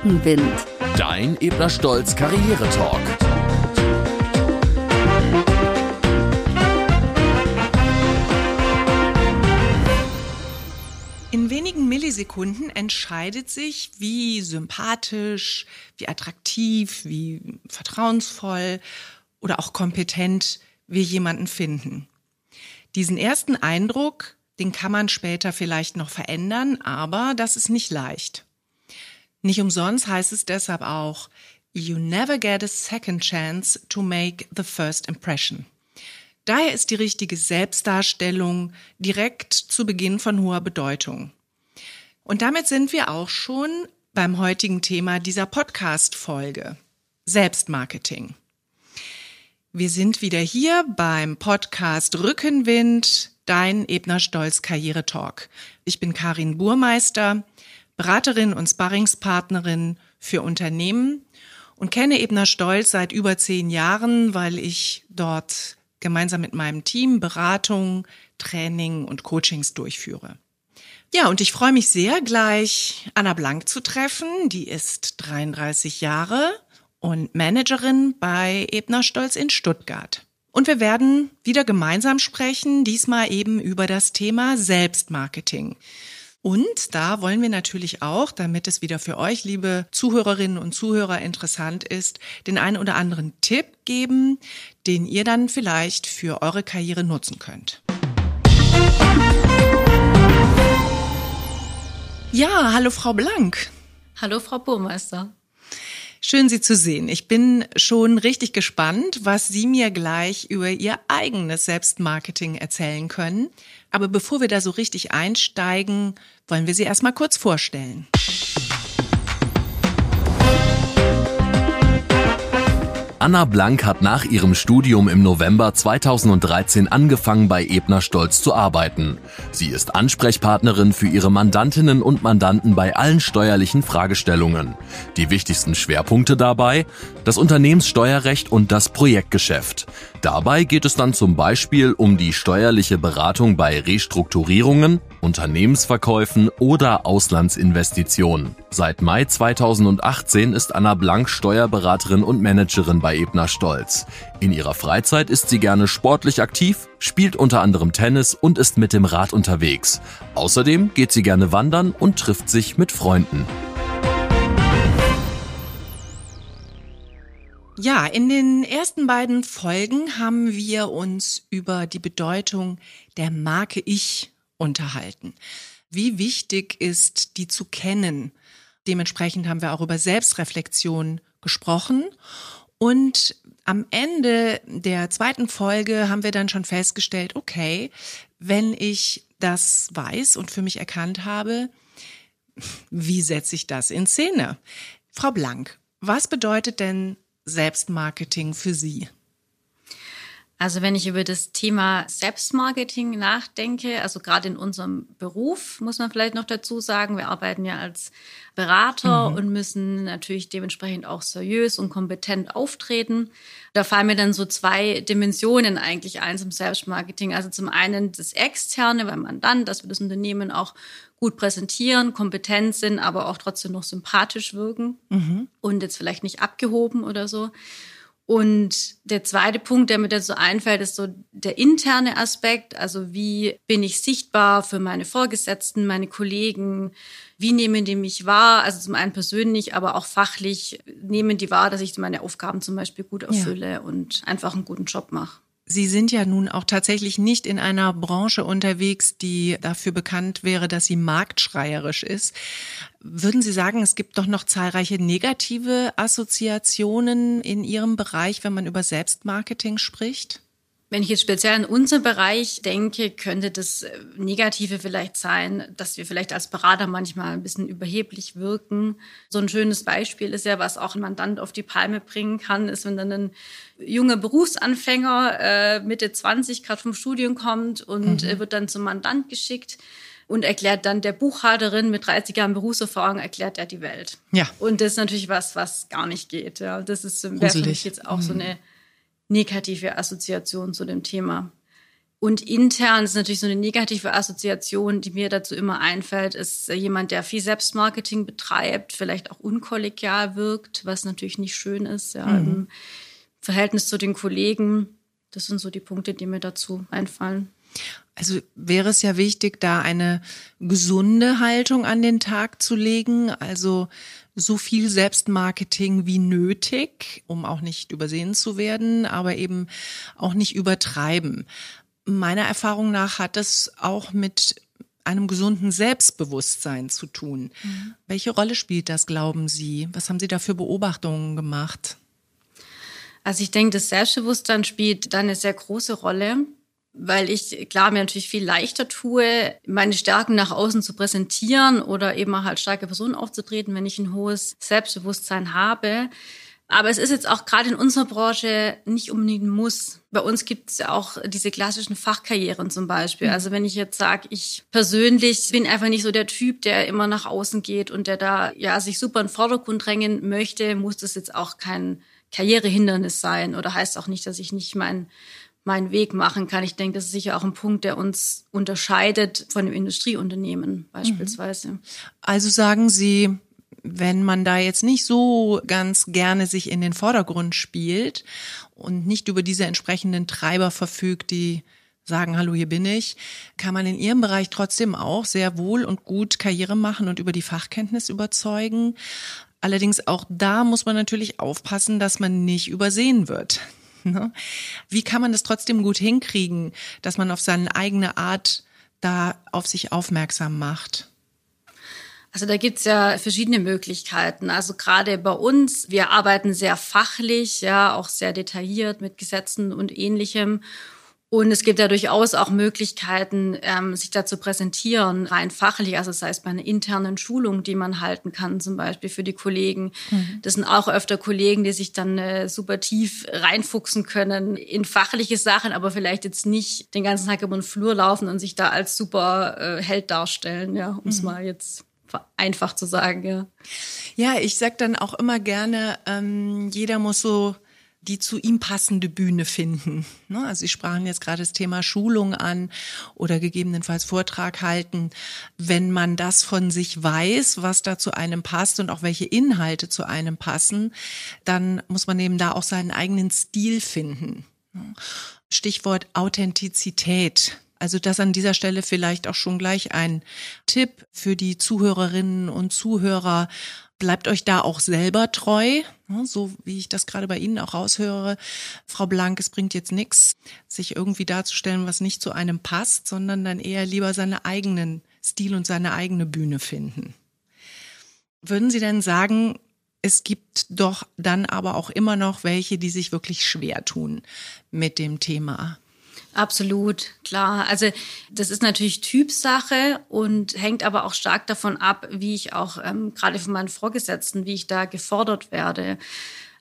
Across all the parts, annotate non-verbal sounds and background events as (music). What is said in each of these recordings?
Rückenwind. Dein Ebner Stolz Karriere-Talk. In wenigen Millisekunden entscheidet sich, wie sympathisch, wie attraktiv, wie vertrauensvoll oder auch kompetent wir jemanden finden. Diesen ersten Eindruck, den kann man später vielleicht noch verändern, aber das ist nicht leicht. Nicht umsonst heißt es deshalb auch, You never get a second chance to make the first impression. Daher ist die richtige Selbstdarstellung direkt zu Beginn von hoher Bedeutung. Und damit sind wir auch schon beim heutigen Thema dieser Podcast-Folge. Selbstmarketing. Wir sind wieder hier beim Podcast Rückenwind, dein Ebner Stolz Karriere Talk. Ich bin Karin Burmeister, Beraterin und Sparringspartnerin für Unternehmen und kenne Ebner Stolz seit über zehn Jahren, weil ich dort gemeinsam mit meinem Team Beratung, Training und Coachings durchführe. Ja, und ich freue mich sehr, gleich Anna Blank zu treffen. Die ist 33 Jahre und Managerin bei Ebner Stolz in Stuttgart. Und wir werden wieder gemeinsam sprechen, diesmal eben über das Thema Selbstmarketing. Und da wollen wir natürlich auch, damit es wieder für euch, liebe Zuhörerinnen und Zuhörer, interessant ist, den einen oder anderen Tipp geben, den ihr dann vielleicht für eure Karriere nutzen könnt. Ja, hallo Frau Blank. Hallo Frau Burmeister. Schön, Sie zu sehen. Ich bin schon richtig gespannt, was Sie mir gleich über Ihr eigenes Selbstmarketing erzählen können. Aber bevor wir da so richtig einsteigen, wollen wir Sie erstmal kurz vorstellen. Anna Blank hat nach ihrem Studium im November 2013 angefangen bei Ebner Stolz zu arbeiten. Sie ist Ansprechpartnerin für ihre Mandantinnen und Mandanten bei allen steuerlichen Fragestellungen. Die wichtigsten Schwerpunkte dabei? Das Unternehmenssteuerrecht und das Projektgeschäft. Dabei geht es dann zum Beispiel um die steuerliche Beratung bei Restrukturierungen, Unternehmensverkäufen oder Auslandsinvestitionen. Seit Mai 2018 ist Anna Blank Steuerberaterin und Managerin bei Ebner Stolz. In ihrer Freizeit ist sie gerne sportlich aktiv, spielt unter anderem Tennis und ist mit dem Rad unterwegs. Außerdem geht sie gerne wandern und trifft sich mit Freunden. Ja, in den ersten beiden Folgen haben wir uns über die Bedeutung der Marke Ich unterhalten. Wie wichtig ist, die zu kennen? Dementsprechend haben wir auch über Selbstreflexion gesprochen. Und am Ende der zweiten Folge haben wir dann schon festgestellt, okay, wenn ich das weiß und für mich erkannt habe, wie setze ich das in Szene? Frau Blank, was bedeutet denn Selbstmarketing für Sie? Also wenn ich über das Thema Selbstmarketing nachdenke, also gerade in unserem Beruf, muss man vielleicht noch dazu sagen, wir arbeiten ja als Berater mhm. und müssen natürlich dementsprechend auch seriös und kompetent auftreten. Da fallen mir dann so zwei Dimensionen eigentlich ein zum Selbstmarketing. Also zum einen das Externe beim Mandant, dass wir das Unternehmen auch gut präsentieren, kompetent sind, aber auch trotzdem noch sympathisch wirken mhm. und jetzt vielleicht nicht abgehoben oder so. Und der zweite Punkt, der mir dazu einfällt, ist so der interne Aspekt. Also wie bin ich sichtbar für meine Vorgesetzten, meine Kollegen? Wie nehmen die mich wahr? Also zum einen persönlich, aber auch fachlich nehmen die wahr, dass ich meine Aufgaben zum Beispiel gut erfülle ja. und einfach einen guten Job mache. Sie sind ja nun auch tatsächlich nicht in einer Branche unterwegs, die dafür bekannt wäre, dass sie marktschreierisch ist. Würden Sie sagen, es gibt doch noch zahlreiche negative Assoziationen in Ihrem Bereich, wenn man über Selbstmarketing spricht? Wenn ich jetzt speziell in unseren Bereich denke, könnte das äh, Negative vielleicht sein, dass wir vielleicht als Berater manchmal ein bisschen überheblich wirken. So ein schönes Beispiel ist ja, was auch ein Mandant auf die Palme bringen kann, ist, wenn dann ein junger Berufsanfänger äh, Mitte 20 gerade vom Studium kommt und mhm. äh, wird dann zum Mandant geschickt und erklärt dann der Buchhalterin mit 30 Jahren Berufserfahrung, erklärt er die Welt. Ja. Und das ist natürlich was, was gar nicht geht. Ja. Das ist wäre für mich jetzt auch mhm. so eine negative Assoziation zu dem Thema. Und intern ist natürlich so eine negative Assoziation, die mir dazu immer einfällt, ist jemand, der viel Selbstmarketing betreibt, vielleicht auch unkollegial wirkt, was natürlich nicht schön ist, ja, mhm. im Verhältnis zu den Kollegen. Das sind so die Punkte, die mir dazu einfallen. Also wäre es ja wichtig, da eine gesunde Haltung an den Tag zu legen, also so viel Selbstmarketing wie nötig, um auch nicht übersehen zu werden, aber eben auch nicht übertreiben meiner Erfahrung nach hat es auch mit einem gesunden Selbstbewusstsein zu tun. Mhm. Welche Rolle spielt das, glauben Sie? Was haben Sie da für Beobachtungen gemacht? Also ich denke, das Selbstbewusstsein spielt da eine sehr große Rolle, weil ich klar mir natürlich viel leichter tue, meine Stärken nach außen zu präsentieren oder eben auch als starke Person aufzutreten, wenn ich ein hohes Selbstbewusstsein habe. Aber es ist jetzt auch gerade in unserer Branche nicht unbedingt ein Muss. Bei uns gibt es ja auch diese klassischen Fachkarrieren zum Beispiel. Mhm. Also wenn ich jetzt sage, ich persönlich bin einfach nicht so der Typ, der immer nach außen geht und der da ja sich super in den Vordergrund drängen möchte, muss das jetzt auch kein Karrierehindernis sein oder heißt auch nicht, dass ich nicht meinen meinen Weg machen kann. Ich denke, das ist sicher auch ein Punkt, der uns unterscheidet von dem Industrieunternehmen mhm. beispielsweise. Also sagen Sie, wenn man da jetzt nicht so ganz gerne sich in den Vordergrund spielt und nicht über diese entsprechenden Treiber verfügt, die sagen, hallo, hier bin ich, kann man in ihrem Bereich trotzdem auch sehr wohl und gut Karriere machen und über die Fachkenntnis überzeugen. Allerdings auch da muss man natürlich aufpassen, dass man nicht übersehen wird. (laughs) Ne? Wie kann man das trotzdem gut hinkriegen, dass man auf seine eigene Art da auf sich aufmerksam macht? Also da gibt's ja verschiedene Möglichkeiten. Also gerade bei uns, wir arbeiten sehr fachlich, ja, auch sehr detailliert mit Gesetzen und ähnlichem. Und es gibt ja durchaus auch Möglichkeiten, ähm, sich da zu präsentieren, rein fachlich, also sei es bei einer internen Schulung, die man halten kann, zum Beispiel für die Kollegen. Mhm. Das sind auch öfter Kollegen, die sich dann äh, super tief reinfuchsen können in fachliche Sachen, aber vielleicht jetzt nicht den ganzen Tag über den Flur laufen und sich da als super äh, Held darstellen, ja, um es mhm. mal jetzt einfach zu sagen, ja. Ja, ich sag dann auch immer gerne, ähm, jeder muss so die zu ihm passende Bühne finden. Ne? Also Sie sprachen jetzt gerade das Thema Schulung an oder gegebenenfalls Vortrag halten. Wenn man das von sich weiß, was da zu einem passt und auch welche Inhalte zu einem passen, dann muss man eben da auch seinen eigenen Stil finden. Ne? Stichwort Authentizität. Also das an dieser Stelle vielleicht auch schon gleich ein Tipp für die Zuhörerinnen und Zuhörer. Bleibt euch da auch selber treu, ne, so wie ich das gerade bei Ihnen auch raushöre. Frau Blank, es bringt jetzt nichts, sich irgendwie darzustellen, was nicht zu einem passt, sondern dann eher lieber seine eigenen Stil und seine eigene Bühne finden. Würden Sie denn sagen, es gibt doch dann aber auch immer noch welche, die sich wirklich schwer tun mit dem Thema Absolut, klar. Also das ist natürlich Typsache und hängt aber auch stark davon ab, wie ich auch ähm, gerade von meinen Vorgesetzten, wie ich da gefordert werde.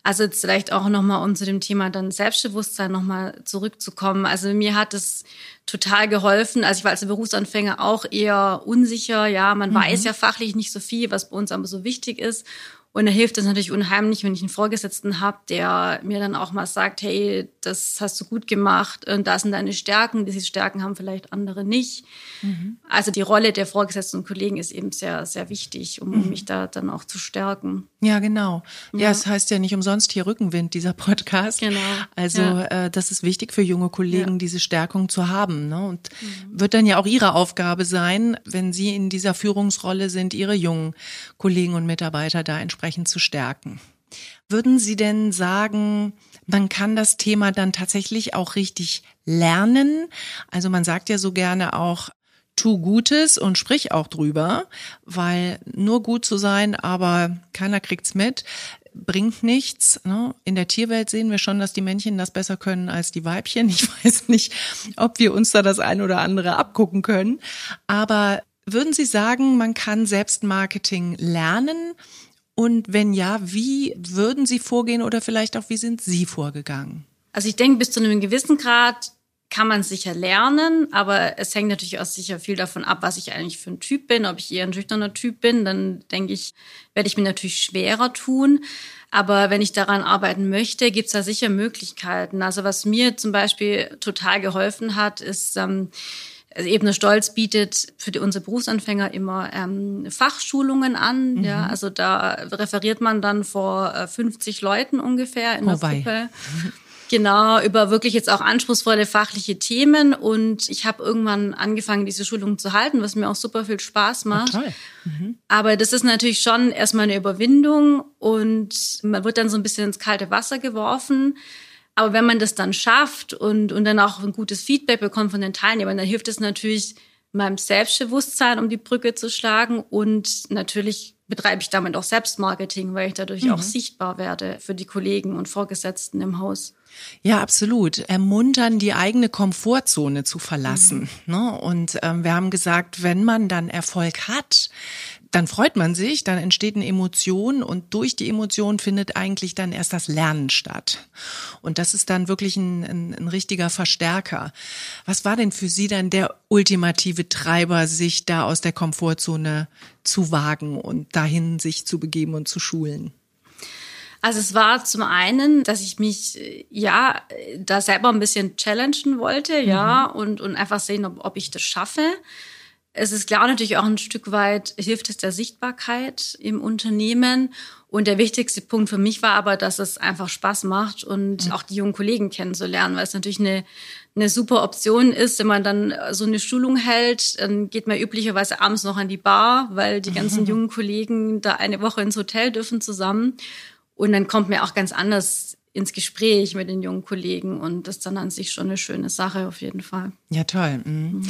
Also jetzt vielleicht auch nochmal, um zu dem Thema dann Selbstbewusstsein nochmal zurückzukommen. Also mir hat es total geholfen. Also ich war als Berufsanfänger auch eher unsicher. Ja, man mhm. weiß ja fachlich nicht so viel, was bei uns aber so wichtig ist. Und da hilft es natürlich unheimlich, wenn ich einen Vorgesetzten habe, der mir dann auch mal sagt, hey, das hast du gut gemacht und da sind deine Stärken, diese Stärken haben vielleicht andere nicht. Mhm. Also die Rolle der Vorgesetzten und Kollegen ist eben sehr, sehr wichtig, um, mhm. mich da dann auch zu stärken. Ja, genau. Ja, ja, es heißt ja nicht umsonst hier Rückenwind, dieser Podcast. Genau. Also ja. äh, das ist wichtig für junge Kollegen, ja. diese Stärkung zu haben. Ne? Und mhm. wird dann ja auch ihre Aufgabe sein, wenn sie in dieser Führungsrolle sind, ihre jungen Kollegen und Mitarbeiter da entsprechend entsprechend zu stärken. Würden Sie denn sagen, man kann das Thema dann tatsächlich auch richtig lernen? Also man sagt ja so gerne auch, tu Gutes und sprich auch drüber, weil nur gut zu sein, aber keiner kriegt's mit, bringt nichts. Ne? In der Tierwelt sehen wir schon, dass die Männchen das besser können als die Weibchen. Ich (laughs) weiß nicht, ob wir uns da das ein oder andere abgucken können. Aber würden Sie sagen, man kann Selbstmarketing lernen? Und wenn ja, wie würden Sie vorgehen oder vielleicht auch wie sind Sie vorgegangen? Also ich denke, bis zu einem gewissen Grad kann man sicher lernen, aber es hängt natürlich auch sicher viel davon ab, was ich eigentlich für ein Typ bin. Ob ich eher ein schüchterner Typ bin, dann denke ich, werde ich mir natürlich schwerer tun. Aber wenn ich daran arbeiten möchte, gibt es da sicher Möglichkeiten. Also was mir zum Beispiel total geholfen hat, ist, ähm, also Ebene Stolz bietet für die, unsere Berufsanfänger immer ähm, Fachschulungen an. Mhm. Ja, also da referiert man dann vor äh, 50 Leuten ungefähr in der Gruppe. Genau, über wirklich jetzt auch anspruchsvolle fachliche Themen. Und ich habe irgendwann angefangen, diese Schulung zu halten, was mir auch super viel Spaß macht. Oh, mhm. Aber das ist natürlich schon erstmal eine Überwindung und man wird dann so ein bisschen ins kalte Wasser geworfen. Aber wenn man das dann schafft und, und dann auch ein gutes Feedback bekommt von den Teilnehmern, dann hilft es natürlich meinem Selbstbewusstsein, um die Brücke zu schlagen. Und natürlich betreibe ich damit auch Selbstmarketing, weil ich dadurch mhm. auch sichtbar werde für die Kollegen und Vorgesetzten im Haus. Ja, absolut. Ermuntern, die eigene Komfortzone zu verlassen. Mhm. Ne? Und ähm, wir haben gesagt, wenn man dann Erfolg hat, dann freut man sich, dann entsteht eine Emotion und durch die Emotion findet eigentlich dann erst das Lernen statt. Und das ist dann wirklich ein, ein, ein richtiger Verstärker. Was war denn für Sie dann der ultimative Treiber, sich da aus der Komfortzone zu wagen und dahin sich zu begeben und zu schulen? Also es war zum einen, dass ich mich ja da selber ein bisschen challengen wollte, mhm. ja, und, und einfach sehen, ob, ob ich das schaffe. Es ist klar natürlich auch ein Stück weit hilft es der Sichtbarkeit im Unternehmen. Und der wichtigste Punkt für mich war aber, dass es einfach Spaß macht und mhm. auch die jungen Kollegen kennenzulernen, weil es natürlich eine, eine super Option ist, wenn man dann so eine Schulung hält, dann geht man üblicherweise abends noch an die Bar, weil die ganzen mhm. jungen Kollegen da eine Woche ins Hotel dürfen zusammen. Und dann kommt mir auch ganz anders ins Gespräch mit den jungen Kollegen und das ist dann an sich schon eine schöne Sache auf jeden Fall. Ja, toll. Mhm. Mhm.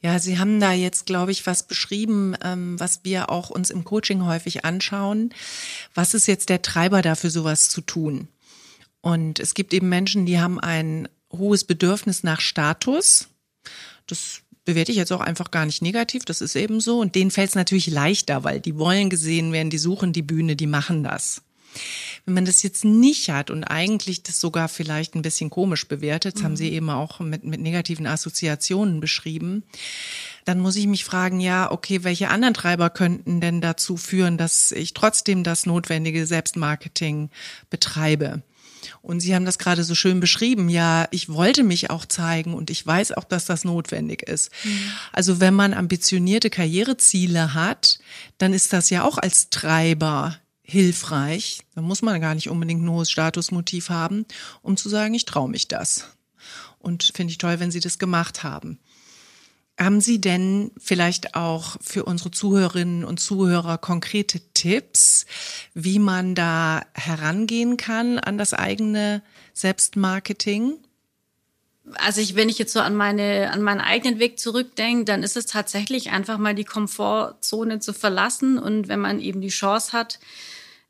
Ja, Sie haben da jetzt, glaube ich, was beschrieben, ähm, was wir auch uns im Coaching häufig anschauen. Was ist jetzt der Treiber dafür, sowas zu tun? Und es gibt eben Menschen, die haben ein hohes Bedürfnis nach Status. Das bewerte ich jetzt auch einfach gar nicht negativ, das ist eben so. Und denen fällt es natürlich leichter, weil die wollen gesehen werden, die suchen die Bühne, die machen das. Wenn man das jetzt nicht hat und eigentlich das sogar vielleicht ein bisschen komisch bewertet, das mhm. haben Sie eben auch mit, mit negativen Assoziationen beschrieben, dann muss ich mich fragen, ja, okay, welche anderen Treiber könnten denn dazu führen, dass ich trotzdem das notwendige Selbstmarketing betreibe? Und Sie haben das gerade so schön beschrieben. Ja, ich wollte mich auch zeigen und ich weiß auch, dass das notwendig ist. Mhm. Also wenn man ambitionierte Karriereziele hat, dann ist das ja auch als Treiber hilfreich. Da muss man gar nicht unbedingt ein hohes Statusmotiv haben, um zu sagen, ich traue mich das. Und finde ich toll, wenn Sie das gemacht haben. Haben Sie denn vielleicht auch für unsere Zuhörerinnen und Zuhörer konkrete Tipps, wie man da herangehen kann an das eigene Selbstmarketing? Also ich, wenn ich jetzt so an meine, an meinen eigenen Weg zurückdenke, dann ist es tatsächlich einfach mal die Komfortzone zu verlassen und wenn man eben die Chance hat,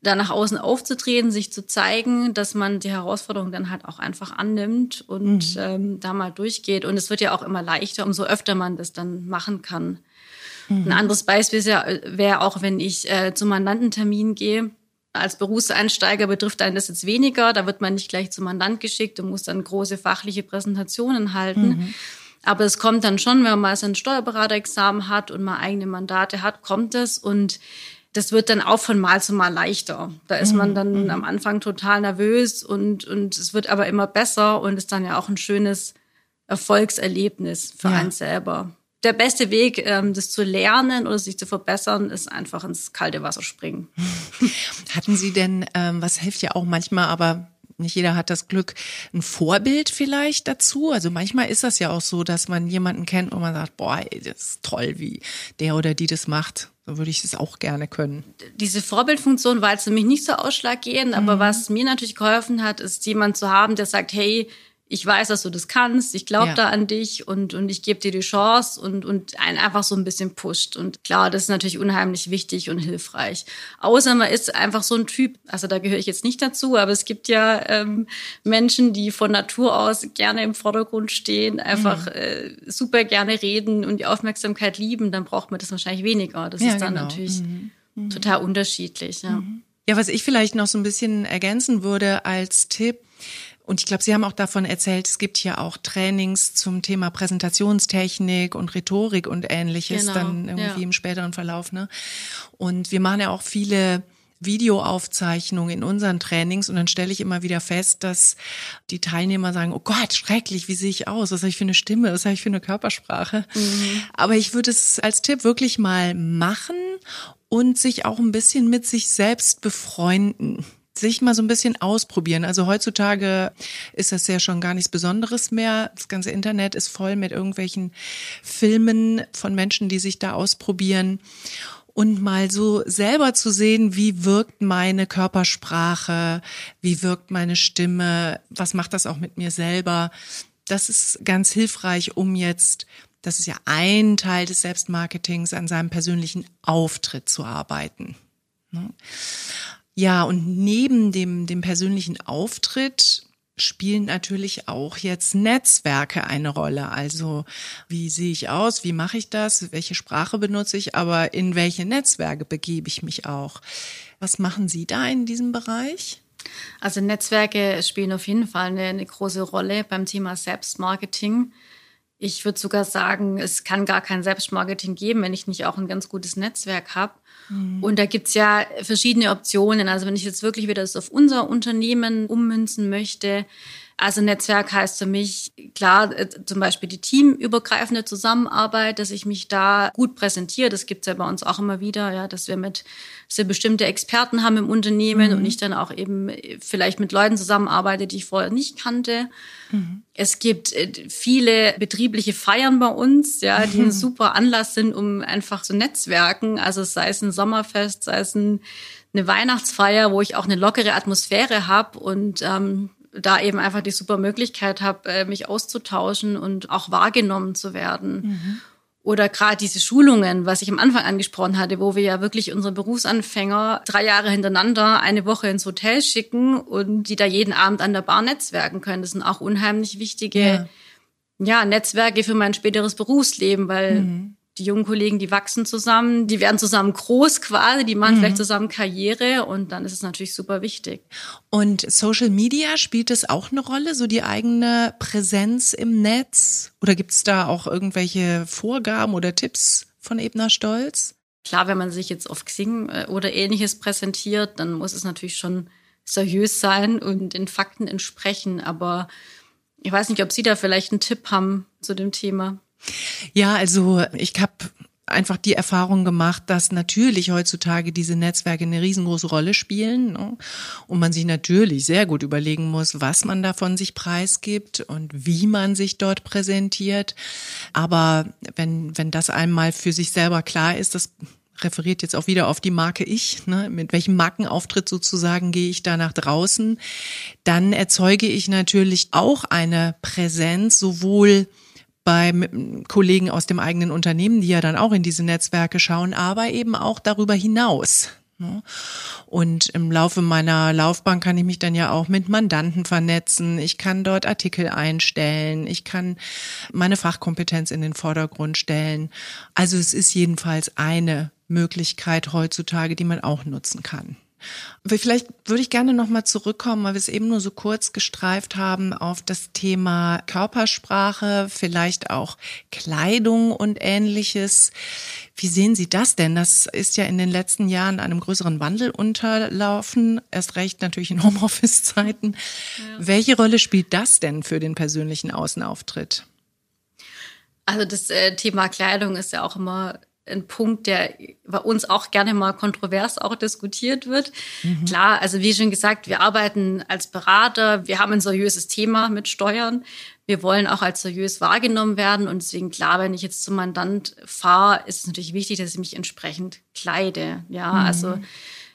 da nach außen aufzutreten, sich zu zeigen, dass man die Herausforderung dann halt auch einfach annimmt und mhm. ähm, da mal durchgeht. Und es wird ja auch immer leichter, umso öfter man das dann machen kann. Mhm. Ein anderes Beispiel wäre auch, wenn ich äh, zum Mandantentermin gehe. Als Berufseinsteiger betrifft einen das jetzt weniger. Da wird man nicht gleich zum Mandant geschickt und muss dann große fachliche Präsentationen halten. Mhm. Aber es kommt dann schon, wenn man mal sein Steuerberaterexamen hat und mal eigene Mandate hat, kommt es. Und das wird dann auch von Mal zu Mal leichter. Da ist man mhm, dann mhm. am Anfang total nervös und, und es wird aber immer besser und ist dann ja auch ein schönes Erfolgserlebnis für ja. einen selber. Der beste Weg, ähm, das zu lernen oder sich zu verbessern, ist einfach ins kalte Wasser springen. (laughs) Hatten Sie denn, ähm, was hilft ja auch manchmal, aber nicht jeder hat das Glück, ein Vorbild vielleicht dazu. Also manchmal ist das ja auch so, dass man jemanden kennt und man sagt, boah, ey, das ist toll, wie der oder die das macht. So würde ich es auch gerne können. Diese Vorbildfunktion war jetzt für mich nicht so ausschlaggebend, mhm. aber was mir natürlich geholfen hat, ist jemand zu haben, der sagt, hey, ich weiß, dass du das kannst, ich glaube ja. da an dich und, und ich gebe dir die Chance und, und einen einfach so ein bisschen pusht. Und klar, das ist natürlich unheimlich wichtig und hilfreich. Außer man ist einfach so ein Typ, also da gehöre ich jetzt nicht dazu, aber es gibt ja ähm, Menschen, die von Natur aus gerne im Vordergrund stehen, einfach mhm. äh, super gerne reden und die Aufmerksamkeit lieben, dann braucht man das wahrscheinlich weniger. Das ja, ist dann genau. natürlich mhm. Mhm. total unterschiedlich. Ja. Mhm. ja, was ich vielleicht noch so ein bisschen ergänzen würde als Tipp, Und ich glaube, Sie haben auch davon erzählt, es gibt hier auch Trainings zum Thema Präsentationstechnik und Rhetorik und ähnliches Genau, dann irgendwie ja. im späteren Verlauf. Ne? Und wir machen ja auch viele Videoaufzeichnungen in unseren Trainings und dann stelle ich immer wieder fest, dass die Teilnehmer sagen, oh Gott, schrecklich, wie sehe ich aus? Was habe ich für eine Stimme? Was habe ich für eine Körpersprache? Aber ich würde es als Tipp wirklich mal machen und sich auch ein bisschen mit sich selbst befreunden sich mal so ein bisschen ausprobieren. Also heutzutage ist das ja schon gar nichts Besonderes mehr. Das ganze Internet ist voll mit irgendwelchen Filmen von Menschen, die sich da ausprobieren und mal so selber zu sehen, wie wirkt meine Körpersprache, wie wirkt meine Stimme, was macht das auch mit mir selber. Das ist ganz hilfreich, um jetzt, das ist ja ein Teil des Selbstmarketings, an seinem persönlichen Auftritt zu arbeiten. Ja, und neben dem, dem persönlichen Auftritt spielen natürlich auch jetzt Netzwerke eine Rolle. Also wie sehe ich aus, wie mache ich das, welche Sprache benutze ich, aber in welche Netzwerke begebe ich mich auch. Was machen Sie da in diesem Bereich? Also Netzwerke spielen auf jeden Fall eine, eine große Rolle beim Thema Selbstmarketing. Ich würde sogar sagen, es kann gar kein Selbstmarketing geben, wenn ich nicht auch ein ganz gutes Netzwerk habe. Und da gibt's ja verschiedene Optionen. Also wenn ich jetzt wirklich wieder das auf unser Unternehmen ummünzen möchte, also Netzwerk heißt für mich klar äh, zum Beispiel die teamübergreifende Zusammenarbeit, dass ich mich da gut präsentiere. Das gibt's ja bei uns auch immer wieder, ja, dass wir mit dass wir bestimmte Experten haben im Unternehmen und ich dann auch eben vielleicht mit Leuten zusammenarbeite, die ich vorher nicht kannte. Es gibt äh, viele betriebliche Feiern bei uns, ja, die ein (laughs) super Anlass sind, um einfach zu netzwerken. Also sei es ein Sommerfest, sei es ein, eine Weihnachtsfeier, wo ich auch eine lockere Atmosphäre habe und ähm, da eben einfach die super Möglichkeit habe, äh, mich auszutauschen und auch wahrgenommen zu werden. Oder gerade diese Schulungen, was ich am Anfang angesprochen hatte, wo wir ja wirklich unsere Berufsanfänger drei Jahre hintereinander eine Woche ins Hotel schicken und die da jeden Abend an der Bar netzwerken können. Das sind auch unheimlich wichtige ja. Netzwerke für mein späteres Berufsleben, weil die jungen Kollegen, die wachsen zusammen, die werden zusammen groß quasi, die machen vielleicht zusammen Karriere und dann ist es natürlich super wichtig. Und Social Media spielt es auch eine Rolle, so die eigene Präsenz im Netz? Oder gibt es da auch irgendwelche Vorgaben oder Tipps von Ebner Stolz? Klar, wenn man sich jetzt auf Xing äh, oder ähnliches präsentiert, dann muss es natürlich schon seriös sein und den Fakten entsprechen. Aber ich weiß nicht, ob Sie da vielleicht einen Tipp haben zu dem Thema. Ja, also ich habe einfach die Erfahrung gemacht, dass natürlich heutzutage diese Netzwerke eine riesengroße Rolle spielen ne? und man sich natürlich sehr gut überlegen muss, was man davon sich preisgibt und wie man sich dort präsentiert. Aber wenn, wenn das einmal für sich selber klar ist, das referiert jetzt auch wieder auf die Marke Ich, ne? mit welchem Markenauftritt sozusagen gehe ich da nach draußen, dann erzeuge ich natürlich auch eine Präsenz, sowohl bei Kollegen aus dem eigenen Unternehmen, die ja dann auch in diese Netzwerke schauen, aber eben auch darüber hinaus. ne? Und im Laufe meiner Laufbahn kann ich mich dann ja auch mit Mandanten vernetzen. Ich kann dort Artikel einstellen. Ich kann meine Fachkompetenz in den Vordergrund stellen. Also es ist jedenfalls eine Möglichkeit heutzutage, die man auch nutzen kann. Vielleicht würde ich gerne nochmal zurückkommen, weil wir es eben nur so kurz gestreift haben auf das Thema Körpersprache, vielleicht auch Kleidung und ähnliches. Wie sehen Sie das denn? Das ist ja in den letzten Jahren einem größeren Wandel unterlaufen, erst recht natürlich in (laughs) Homeoffice-Zeiten. Ja. Welche Rolle spielt das denn für den persönlichen Außenauftritt? Also das äh, Thema Kleidung ist ja auch immer ein Punkt, der bei uns auch gerne mal kontrovers auch diskutiert wird. Mhm. Klar, also wie schon gesagt, wir arbeiten als Berater, wir haben ein seriöses Thema mit Steuern. Wir wollen auch als seriös wahrgenommen werden und deswegen klar, wenn ich jetzt zum Mandant fahre, ist es natürlich wichtig, dass ich mich entsprechend kleide. Ja, mhm. also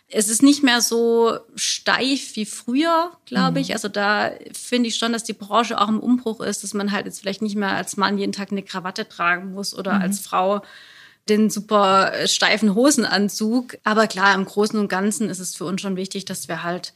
es ist nicht mehr so steif wie früher, glaube ich. Also da finde ich schon, dass die Branche auch im Umbruch ist, dass man halt jetzt vielleicht nicht mehr als Mann jeden Tag eine Krawatte tragen muss oder mhm. als Frau den super steifen Hosenanzug. Aber klar, im Großen und Ganzen ist es für uns schon wichtig, dass wir halt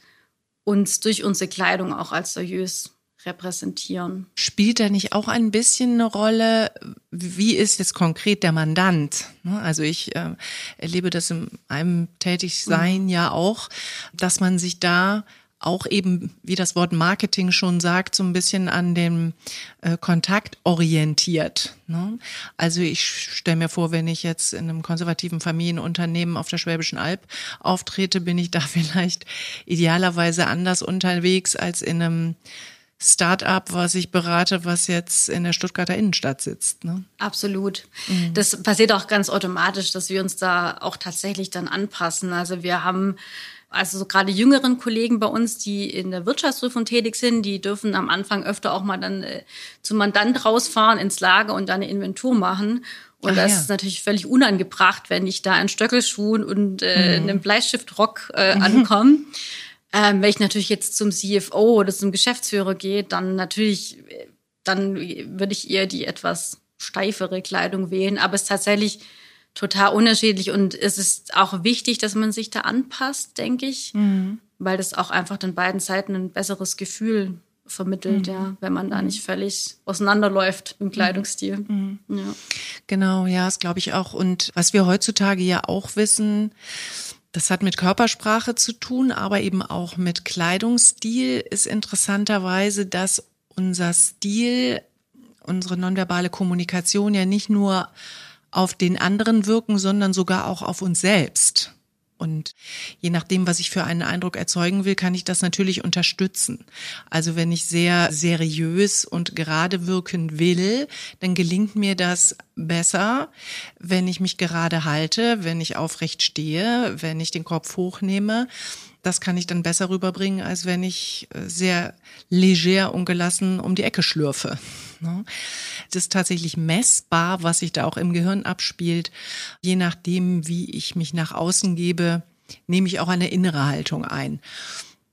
uns durch unsere Kleidung auch als seriös repräsentieren. Spielt da nicht auch ein bisschen eine Rolle, wie ist jetzt konkret der Mandant? Ne, also ich äh, erlebe das in einem Tätigsein mhm. ja auch, dass man sich da auch eben, wie das Wort Marketing schon sagt, so ein bisschen an dem äh, Kontakt orientiert. Ne? Also ich stelle mir vor, wenn ich jetzt in einem konservativen Familienunternehmen auf der Schwäbischen Alb auftrete, bin ich da (laughs) vielleicht idealerweise anders unterwegs als in einem Start-up, was ich berate, was jetzt in der Stuttgarter Innenstadt sitzt. Ne? Absolut. Mhm. Das passiert auch ganz automatisch, dass wir uns da auch tatsächlich dann anpassen. Also wir haben also so gerade jüngeren Kollegen bei uns, die in der Wirtschaftsprüfung tätig sind, die dürfen am Anfang öfter auch mal dann äh, zum Mandant rausfahren ins Lager und da eine Inventur machen. Und Ach, das ja. ist natürlich völlig unangebracht, wenn ich da in Stöckelschuhen und äh, mhm. einem Bleistiftrock äh, mhm. ankomme. Ähm, wenn ich natürlich jetzt zum CFO oder zum Geschäftsführer gehe, dann natürlich, dann würde ich eher die etwas steifere Kleidung wählen. Aber es ist tatsächlich total unterschiedlich und es ist auch wichtig, dass man sich da anpasst, denke ich, mhm. weil das auch einfach den beiden Seiten ein besseres Gefühl vermittelt, mhm. ja, wenn man da nicht völlig auseinanderläuft im Kleidungsstil. Mhm. Ja. Genau, ja, das glaube ich auch. Und was wir heutzutage ja auch wissen, das hat mit Körpersprache zu tun, aber eben auch mit Kleidungsstil ist interessanterweise, dass unser Stil, unsere nonverbale Kommunikation ja nicht nur auf den anderen wirken, sondern sogar auch auf uns selbst. Und je nachdem, was ich für einen Eindruck erzeugen will, kann ich das natürlich unterstützen. Also wenn ich sehr seriös und gerade wirken will, dann gelingt mir das besser, wenn ich mich gerade halte, wenn ich aufrecht stehe, wenn ich den Kopf hochnehme. Das kann ich dann besser rüberbringen, als wenn ich äh, sehr leger und gelassen um die Ecke schlürfe. Ne? Es ist tatsächlich messbar, was sich da auch im Gehirn abspielt. Je nachdem, wie ich mich nach außen gebe, nehme ich auch eine innere Haltung ein.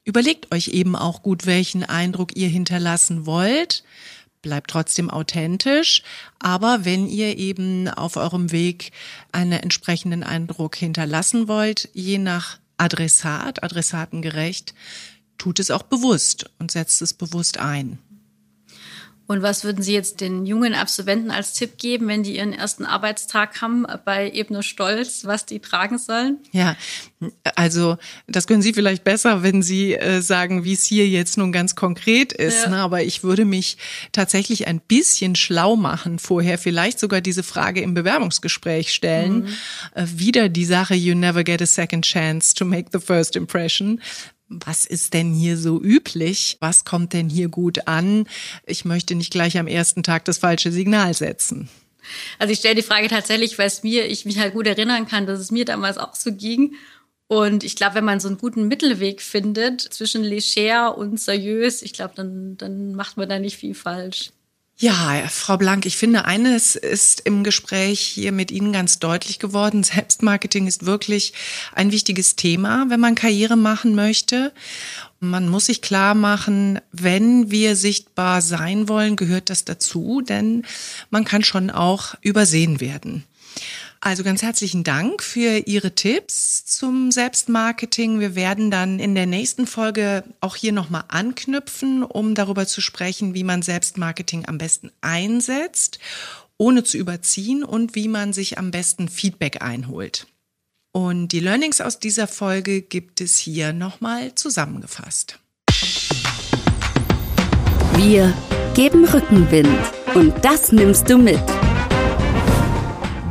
Überlegt euch eben auch gut, welchen Eindruck ihr hinterlassen wollt. Bleibt trotzdem authentisch, aber wenn ihr eben auf eurem Weg einen entsprechenden Eindruck hinterlassen wollt, je nach Adressat, adressatengerecht, tut es auch bewusst und setzt es bewusst ein. Und was würden Sie jetzt den jungen Absolventen als Tipp geben, wenn die ihren ersten Arbeitstag haben bei Ebner Stolz, was die tragen sollen? Ja, also das können Sie vielleicht besser, wenn Sie äh, sagen, wie es hier jetzt nun ganz konkret ist. Ja. Ne? Aber ich würde mich tatsächlich ein bisschen schlau machen vorher, vielleicht sogar diese Frage im Bewerbungsgespräch stellen. Mhm. Äh, wieder die Sache, you never get a second chance to make the first impression was ist denn hier so üblich? Was kommt denn hier gut an? Ich möchte nicht gleich am ersten Tag das falsche Signal setzen. Also ich stelle die Frage tatsächlich, weil es mir, ich mich halt gut erinnern kann, dass es mir damals auch so ging. Und ich glaube, wenn man so einen guten Mittelweg findet zwischen leger und seriös, ich glaube, dann, dann macht man da nicht viel falsch. Ja, Frau Blank, ich finde, eines ist im Gespräch hier mit Ihnen ganz deutlich geworden. Selbstmarketing ist wirklich ein wichtiges Thema, wenn man Karriere machen möchte. Man muss sich klar machen, wenn wir sichtbar sein wollen, gehört das dazu, denn man kann schon auch übersehen werden. Also ganz herzlichen Dank für Ihre Tipps zum Selbstmarketing. Wir werden dann in der nächsten Folge auch hier nochmal anknüpfen, um darüber zu sprechen, wie man Selbstmarketing am besten einsetzt, ohne zu überziehen und wie man sich am besten Feedback einholt. Und die Learnings aus dieser Folge gibt es hier nochmal zusammengefasst. Wir geben Rückenwind und das nimmst du mit.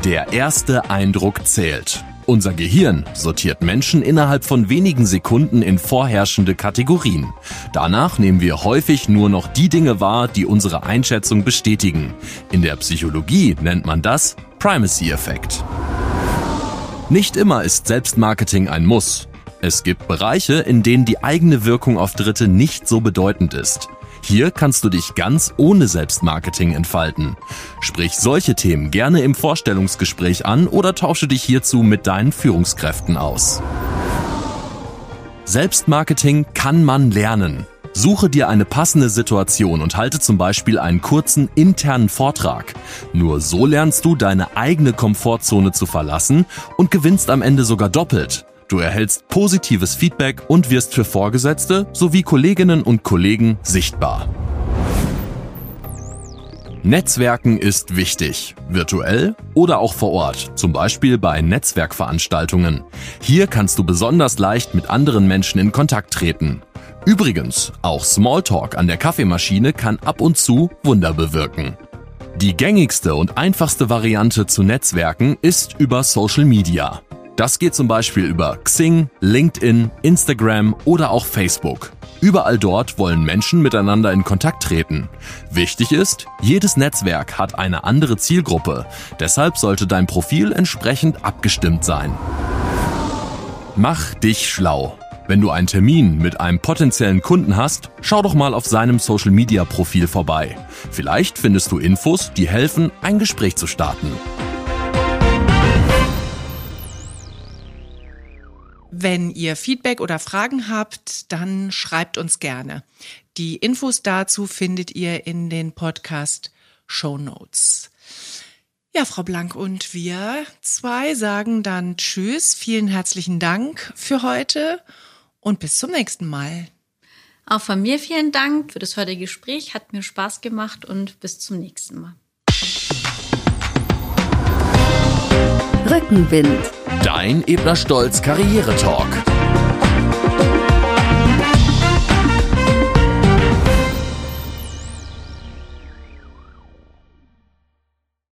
Der erste Eindruck zählt. Unser Gehirn sortiert Menschen innerhalb von wenigen Sekunden in vorherrschende Kategorien. Danach nehmen wir häufig nur noch die Dinge wahr, die unsere Einschätzung bestätigen. In der Psychologie nennt man das Primacy-Effekt. Nicht immer ist Selbstmarketing ein Muss. Es gibt Bereiche, in denen die eigene Wirkung auf Dritte nicht so bedeutend ist. Hier kannst du dich ganz ohne Selbstmarketing entfalten. Sprich solche Themen gerne im Vorstellungsgespräch an oder tausche dich hierzu mit deinen Führungskräften aus. Selbstmarketing kann man lernen. Suche dir eine passende Situation und halte zum Beispiel einen kurzen internen Vortrag. Nur so lernst du deine eigene Komfortzone zu verlassen und gewinnst am Ende sogar doppelt. Du erhältst positives Feedback und wirst für Vorgesetzte sowie Kolleginnen und Kollegen sichtbar. Netzwerken ist wichtig, virtuell oder auch vor Ort, zum Beispiel bei Netzwerkveranstaltungen. Hier kannst du besonders leicht mit anderen Menschen in Kontakt treten. Übrigens, auch Smalltalk an der Kaffeemaschine kann ab und zu Wunder bewirken. Die gängigste und einfachste Variante zu Netzwerken ist über Social Media. Das geht zum Beispiel über Xing, LinkedIn, Instagram oder auch Facebook. Überall dort wollen Menschen miteinander in Kontakt treten. Wichtig ist, jedes Netzwerk hat eine andere Zielgruppe, deshalb sollte dein Profil entsprechend abgestimmt sein. Mach dich schlau. Wenn du einen Termin mit einem potenziellen Kunden hast, schau doch mal auf seinem Social-Media-Profil vorbei. Vielleicht findest du Infos, die helfen, ein Gespräch zu starten. Wenn ihr Feedback oder Fragen habt, dann schreibt uns gerne. Die Infos dazu findet ihr in den Podcast Show Notes. Ja, Frau Blank und wir zwei sagen dann Tschüss, vielen herzlichen Dank für heute und bis zum nächsten Mal. Auch von mir vielen Dank für das heutige Gespräch, hat mir Spaß gemacht und bis zum nächsten Mal. Rückenwind Dein Ebner Stolz Karriere Talk.